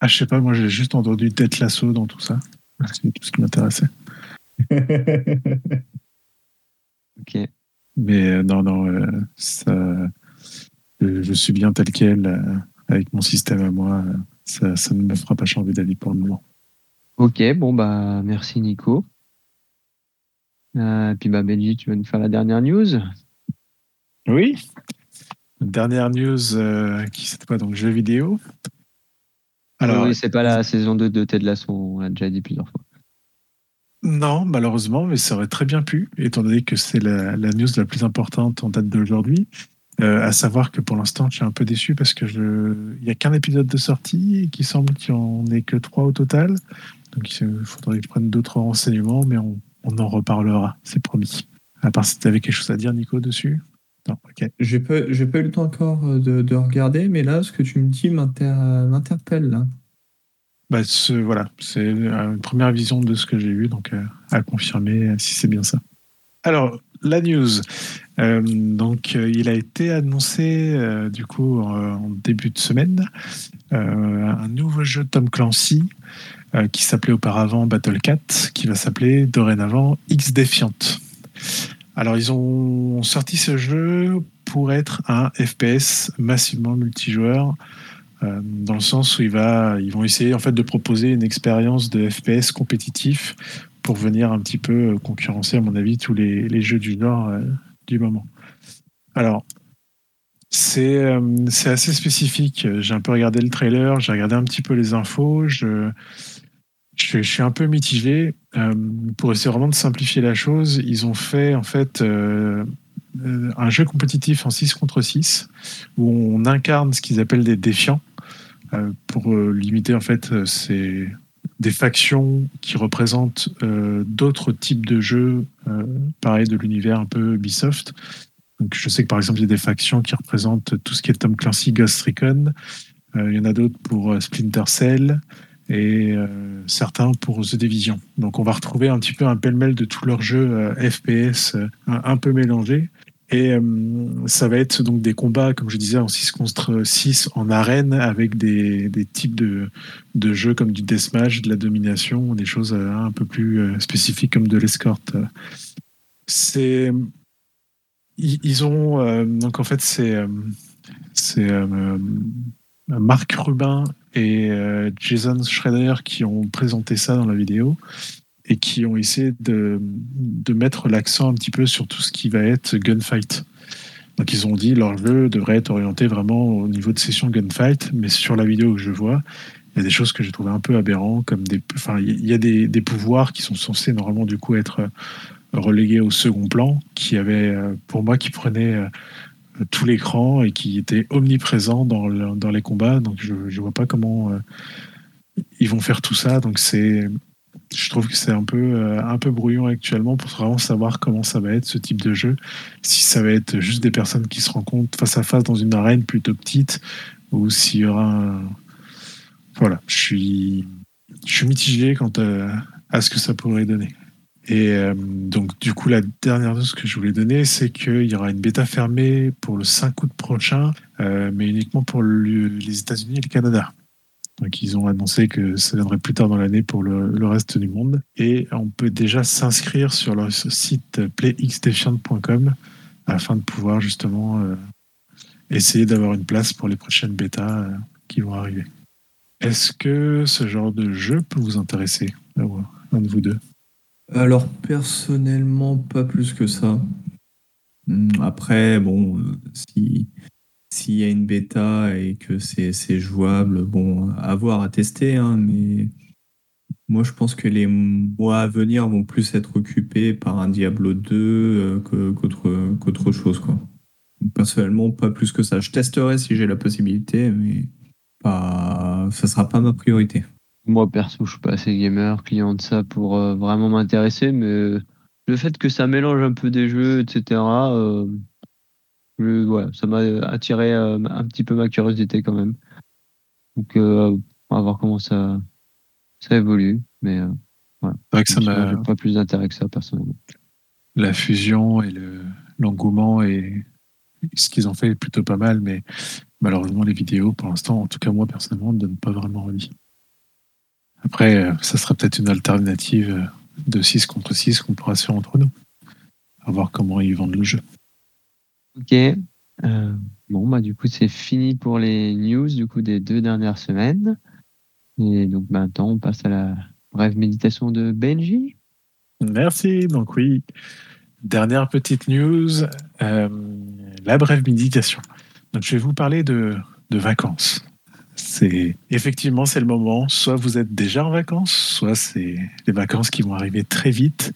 Ah, je sais pas, moi j'ai juste entendu tête lasso dans tout ça. C'est tout ce qui m'intéressait. Ok. Mais euh, non, non, euh, ça, je, je suis bien tel quel euh, avec mon système à moi. euh, ça, ça ne me fera pas changer d'avis pour le moment. Ok, bon bah merci Nico. Euh, puis bah Benji, tu vas nous faire la dernière news? Oui. Dernière news euh, qui c'était quoi donc jeux vidéo. Alors oui, c'est pas la saison 2 de Ted Lasso, on l'a déjà dit plusieurs fois. non, malheureusement, mais ça aurait très bien pu, étant donné que c'est la, la news la plus importante en date d'aujourd'hui. Euh, à savoir que pour l'instant, je suis un peu déçu parce que je, il n'y a qu'un épisode de sortie et qu'il semble qu'il n'y en ait que trois au total. Donc il faudrait que je prenne d'autres renseignements, mais on, on en reparlera, c'est promis. À part si tu avais quelque chose à dire, Nico, dessus? J'ai pas, eu le temps encore euh, de, de regarder, mais là, ce que tu me dis m'inter- m'interpelle. Bah, ce- voilà, c'est euh, une première vision de ce que j'ai vu, donc euh, à confirmer si c'est bien ça. Alors, la news. Donc, il a été annoncé, du coup, en, début de semaine, un nouveau jeu Tom Clancy qui s'appelait auparavant Battle Cat, qui va s'appeler dorénavant X Defiant. Alors, ils ont sorti ce jeu pour être un FPS massivement multijoueur euh, dans le sens où ils vont essayer en fait de proposer une expérience de FPS compétitif pour venir un petit peu euh, concurrencer, à mon avis, tous les, jeux du genre euh, du moment. Alors, c'est euh, assez spécifique. J'ai un peu regardé le trailer, j'ai regardé un petit peu les infos. Je, suis un peu mitigé. Euh, pour essayer vraiment de simplifier la chose, ils ont fait en fait euh, euh, un jeu compétitif en 6 contre 6 où on incarne ce qu'ils appellent des défiants. Pour limiter en fait c'est des factions qui représentent d'autres types de jeux pareil de l'univers un peu Ubisoft je sais que par exemple il y a des factions qui représentent tout ce qui est Tom Clancy Ghost Recon il y en a d'autres pour Splinter Cell et certains pour The Division. Donc on va retrouver un petit peu un pêle-mêle de tous leurs jeux FPS un, peu mélangés. Et euh, ça va être donc des combats, comme je disais, en 6 contre 6 en arène avec des, types de, de, jeux comme du deathmatch, de la domination, des choses euh, un peu plus euh, spécifiques comme de l'escorte. C'est. Ils ont. donc en fait, c'est. C'est Marc Rubin et Jason Schrader qui ont présenté ça dans la vidéo et qui ont essayé de, de mettre l'accent un petit peu sur tout ce qui va être gunfight. Donc ils ont dit leur jeu devrait être orienté vraiment au niveau de session gunfight, mais sur la vidéo que je vois, il y a des choses que j'ai trouvé un peu aberrantes, comme des, enfin il y a des, des, pouvoirs qui sont censés normalement du coup être relégués au second plan, qui avaient pour moi qui prenaient euh, tout l'écran et qui étaient omniprésents dans, dans les combats. Donc je ne vois pas comment euh, ils vont faire tout ça. Donc c'est je trouve que c'est un peu, euh, un peu brouillon actuellement pour vraiment savoir comment ça va être ce type de jeu. Si ça va être juste des personnes qui se rencontrent face à face dans une arène plutôt petite ou s'il y aura un... Voilà, je suis, je suis mitigé quant à, ce que ça pourrait donner. Et euh, donc, du coup, la dernière chose que je voulais donner, c'est qu'il y aura une bêta fermée pour le 5 août prochain, euh, mais uniquement pour les États-Unis et le Canada. Donc ils ont annoncé que ça viendrait plus tard dans l'année pour le, reste du monde. Et on peut déjà s'inscrire sur leur site playxstation.com afin de pouvoir justement euh, essayer d'avoir une place pour les prochaines bêtas qui vont arriver. Est-ce que ce genre de jeu peut vous intéresser, un de vous deux? Alors personnellement, pas plus que ça. Hmm, après, bon, euh, si s'il y a une bêta et que c'est jouable, bon, à voir, à tester, hein, mais moi je pense que les mois à venir vont plus être occupés par un Diablo 2 euh, qu'autre chose. Quoi. Personnellement, pas plus que ça. Je testerai si j'ai la possibilité, mais pas, ça sera pas ma priorité. Moi perso, je suis pas assez gamer, client de ça pour euh, vraiment m'intéresser, mais le fait que ça mélange un peu des jeux, etc., ça m'a attiré euh, un petit peu ma curiosité quand même. Donc, euh, on va voir comment ça, ça évolue. Mais euh, ouais. que ça m'a pas plus d'intérêt que ça personnellement. La fusion et le, l'engouement et ce qu'ils ont fait est plutôt pas mal, mais malheureusement les vidéos, pour l'instant, en tout cas moi personnellement, ne donnent pas vraiment envie. Après, ça sera peut-être une alternative de 6 contre 6 qu'on pourra se faire entre nous. À voir comment ils vendent le jeu. Ok. Euh, bon, bah, du coup, c'est fini pour les news du coup, des deux dernières semaines. Et donc, maintenant, on passe à la brève méditation de Benji. Merci. Donc, oui, dernière petite news euh, la brève méditation. Donc, je vais vous parler de, de vacances. C'est effectivement c'est le moment. Soit vous êtes déjà en vacances, soit c'est les vacances qui vont arriver très vite.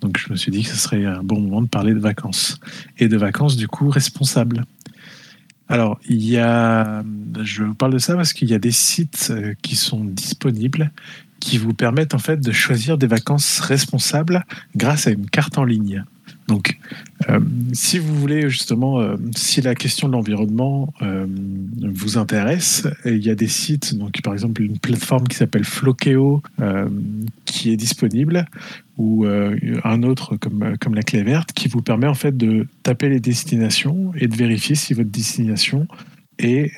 Donc je me suis dit que ce serait un bon moment de parler de vacances. Et de vacances du coup responsables. Alors, il y a, je vous parle de ça parce qu'il y a des sites euh, qui sont disponibles qui vous permettent en fait de choisir des vacances responsables grâce à une carte en ligne. Donc, euh, si vous voulez justement, euh, si la question de l'environnement euh, vous intéresse, il y a des sites, donc par exemple une plateforme qui s'appelle Flokeo qui est disponible, ou un autre comme, comme la clé verte qui vous permet en fait de taper les destinations et de vérifier si votre destination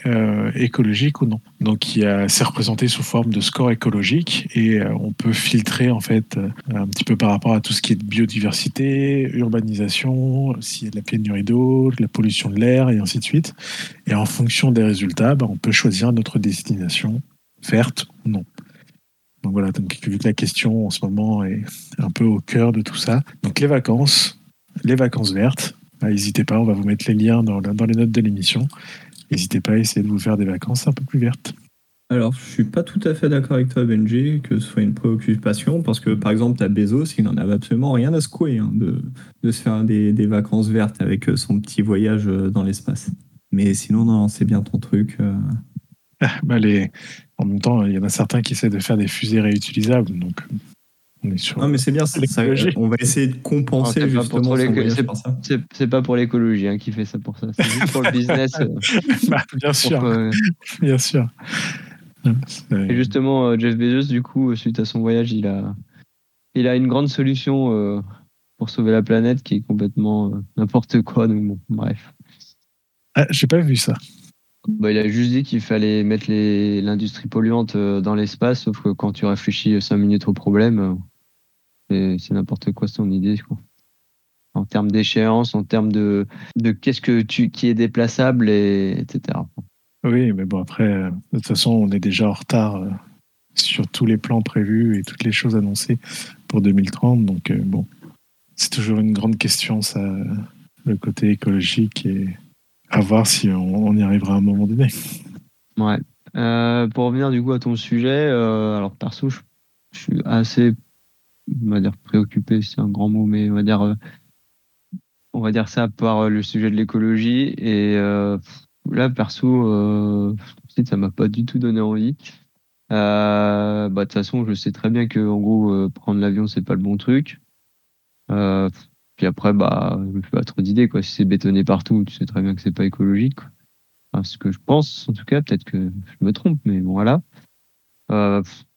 euh, écologique ou non. Donc c'est représenté sous forme de score écologique et euh, on peut filtrer en fait euh, un petit peu par rapport à tout ce qui est biodiversité, urbanisation, s'il y a de la pénurie d'eau, de la pollution de l'air et ainsi de suite. Et en fonction des résultats, bah, on peut choisir notre destination verte ou non. Donc voilà, donc vu que la question en ce moment est un peu au cœur de tout ça. Donc les vacances, les vacances vertes, bah, n'hésitez pas, on va vous mettre les liens dans les notes de l'émission n'hésitez pas à essayer de vous faire des vacances un peu plus vertes. Alors, je suis pas tout à fait d'accord avec toi, Benji, que ce soit une préoccupation, parce que par exemple, tu as Bezos, il n'en avait absolument rien à secouer hein, de, de, se faire des, des, vacances vertes avec euh, son petit voyage euh, dans l'espace. Mais sinon, non, c'est bien ton truc. Euh. Ah, bah les... En même temps, il y en a certains qui essaient de faire des fusées réutilisables, donc On est sur. Non, mais c'est bien, ça, on va essayer de Non, compenser c'est pas pour justement c'est- pas pour l'écologie hein, qui fait ça pour ça. C'est juste pour le business. euh, Bah, bien pour sûr, que- bien sûr. Et justement, euh, Jeff Bezos, du coup, suite à son voyage, il a, il a une grande solution euh, pour sauver la planète qui est complètement euh, n'importe quoi. Donc, bon, bref. Ah, j'ai pas vu ça. Bah, il a juste dit qu'il fallait mettre les- l'industrie polluante euh, dans l'espace, sauf que quand tu réfléchis 5 minutes au problème, euh, c'est- n'importe quoi son idée. Quoi. En termes d'échéance, en termes de, de qu'est-ce que tu, qui est déplaçable, et, etc. Oui, mais bon, après, euh, de toute façon, on est déjà en retard euh, sur tous les plans prévus et toutes les choses annoncées pour 2030. Donc, euh, bon, c'est toujours une grande question, ça, le côté écologique et à voir si on, on y arrivera à un moment donné. Ouais. Pour revenir du coup à ton sujet, alors perso, je, je suis assez, on va dire préoccupé, c'est un grand mot, mais on va dire, euh, on va dire ça par euh, le sujet de l'écologie. Et euh, là, perso, ça m'a pas du tout donné envie. Bah, de toute façon, je sais très bien que en gros, prendre l'avion, c'est pas le bon truc. Puis après, bah, je fais pas trop d'idées. Si c'est bétonné partout, tu sais très bien que c'est pas écologique. ce que je pense, en tout cas, peut-être que je me trompe, mais bon, voilà.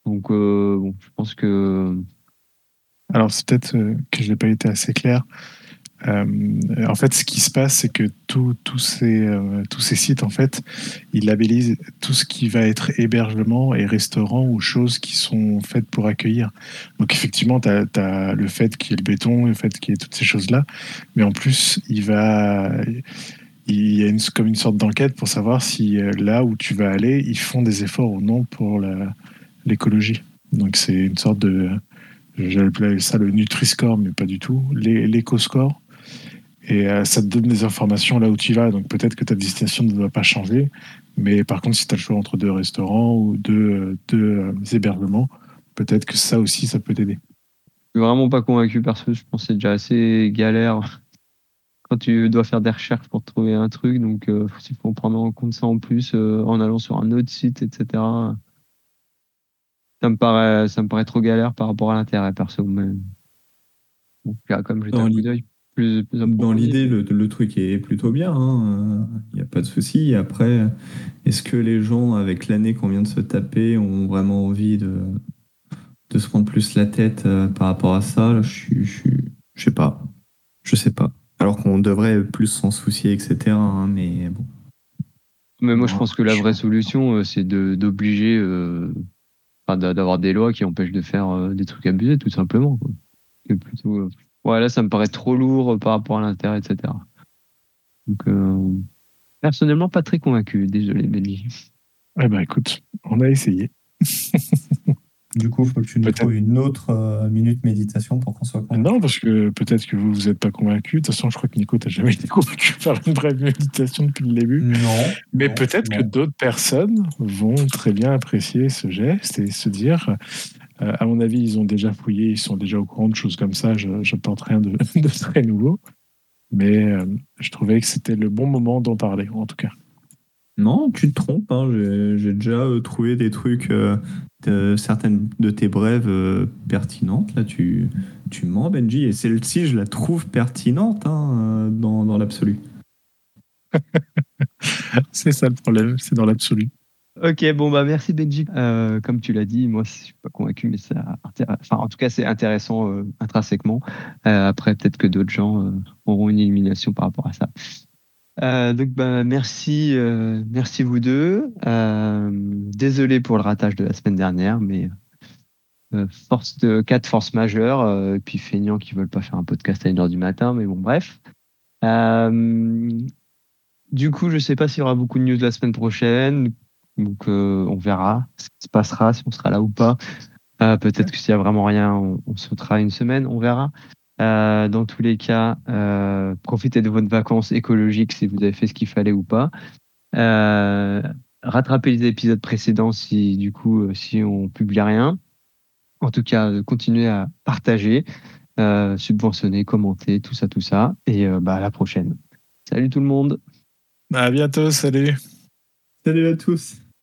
Donc, je pense que Alors, c'est peut-être euh, que je n'ai pas été assez clair. Euh, en fait, ce qui se passe, c'est que tous tous ces, euh, tous ces sites, en fait, ils labellisent tout ce qui va être hébergement et restaurant ou choses qui sont faites pour accueillir. Donc, effectivement, tu as, le fait qu'il y ait le béton, le fait qu'il y ait toutes ces choses-là. Mais en plus, il y a comme une sorte d'enquête pour savoir si là où tu vas aller, ils font des efforts ou non pour l'écologie. Donc, c'est une sorte de. Appeler ça le Nutri-Score, mais pas du tout. l'é- L'éco-score. Et euh, ça te donne des informations là où tu vas. Donc peut-être que ta destination ne doit pas changer. Mais par contre, si tu as le choix entre deux restaurants ou deux, euh, deux euh, hébergements, peut-être que ça aussi, ça peut t'aider. je suis vraiment pas convaincu parce que je pense que c'est déjà assez galère quand tu dois faire des recherches pour trouver un truc. Donc, euh, il faut prendre en compte ça en plus euh, en allant sur un autre site, etc. Ça me paraît, ça me paraît trop galère par rapport à l'intérêt perso. Mais bon, comme Dans un coup l'i- d'œil plus, plus Dans l'idée, le, le truc est plutôt bien. Il n'y a pas de souci. Après, est-ce que les gens, avec l'année qu'on vient de se taper, ont vraiment envie de, de se prendre plus la tête euh, par rapport à ça? Je suis, je sais pas. Je sais pas. Alors qu'on devrait plus s'en soucier, etc. hein, mais bon. Mais moi, je pense que la vraie solution, euh, c'est d'obliger, euh, d'avoir des lois qui empêchent de faire euh, des trucs abusés, tout simplement. quoi. C'est plutôt, euh, ouais, là, ça me paraît trop lourd euh, par rapport à l'intérêt, etc. Donc, personnellement, pas très convaincu. Désolé, Benji. Eh ben écoute, on a essayé. Du coup, il faut que tu nous trouves une autre euh, minute méditation pour qu'on soit convaincu. Non, parce que peut-être que vous, vous n'êtes pas convaincu. De toute façon, je crois que Nico, t'as jamais été convaincu par une vraie méditation depuis le début. Non. Mais peut-être que d'autres personnes vont très bien apprécier ce geste et se dire, euh, à mon avis, ils ont déjà fouillé, ils sont déjà au courant de choses comme ça, je n'apporte rien de, de très nouveau. Mais euh, je trouvais que c'était le bon moment d'en parler, en tout cas. Non, tu te trompes. hein. J'ai déjà euh, trouvé des trucs, euh, de- certaines de tes brèves euh, pertinentes. Là, tu, tu mens, Benji. Et celle-ci, je la trouve pertinente hein, dans, dans l'absolu. C'est ça le problème, c'est dans l'absolu. Ok, bon, bah, merci, Benji. Euh, comme tu l'as dit, moi, je suis pas convaincu, mais ça, enfin, en tout cas, c'est intéressant euh, intrinsèquement. Euh, après, peut-être que d'autres gens euh, auront une illumination par rapport à ça. Euh, donc, bah, merci, euh, merci vous deux. Euh, désolé pour le ratage de la semaine dernière, mais force de quatre forces majeures, et puis feignants qui veulent pas faire un podcast à 1h du matin, mais bon, bref. Du coup, je sais pas s'il y aura beaucoup de news la semaine prochaine. Donc, on verra ce qui se passera, si on sera là ou pas. Peut-être que s'il y a vraiment rien, on sautera une semaine, on verra. Euh, dans tous les cas, euh, profitez de votre vacances écologiques si vous avez fait ce qu'il fallait ou pas. Euh, rattrapez les épisodes précédents si du coup si on publie rien. En tout cas, continuez à partager, euh, subventionner, commenter, tout ça, tout ça. Et euh, bah, à la prochaine. Salut tout le monde. À bientôt, salut Salut à tous.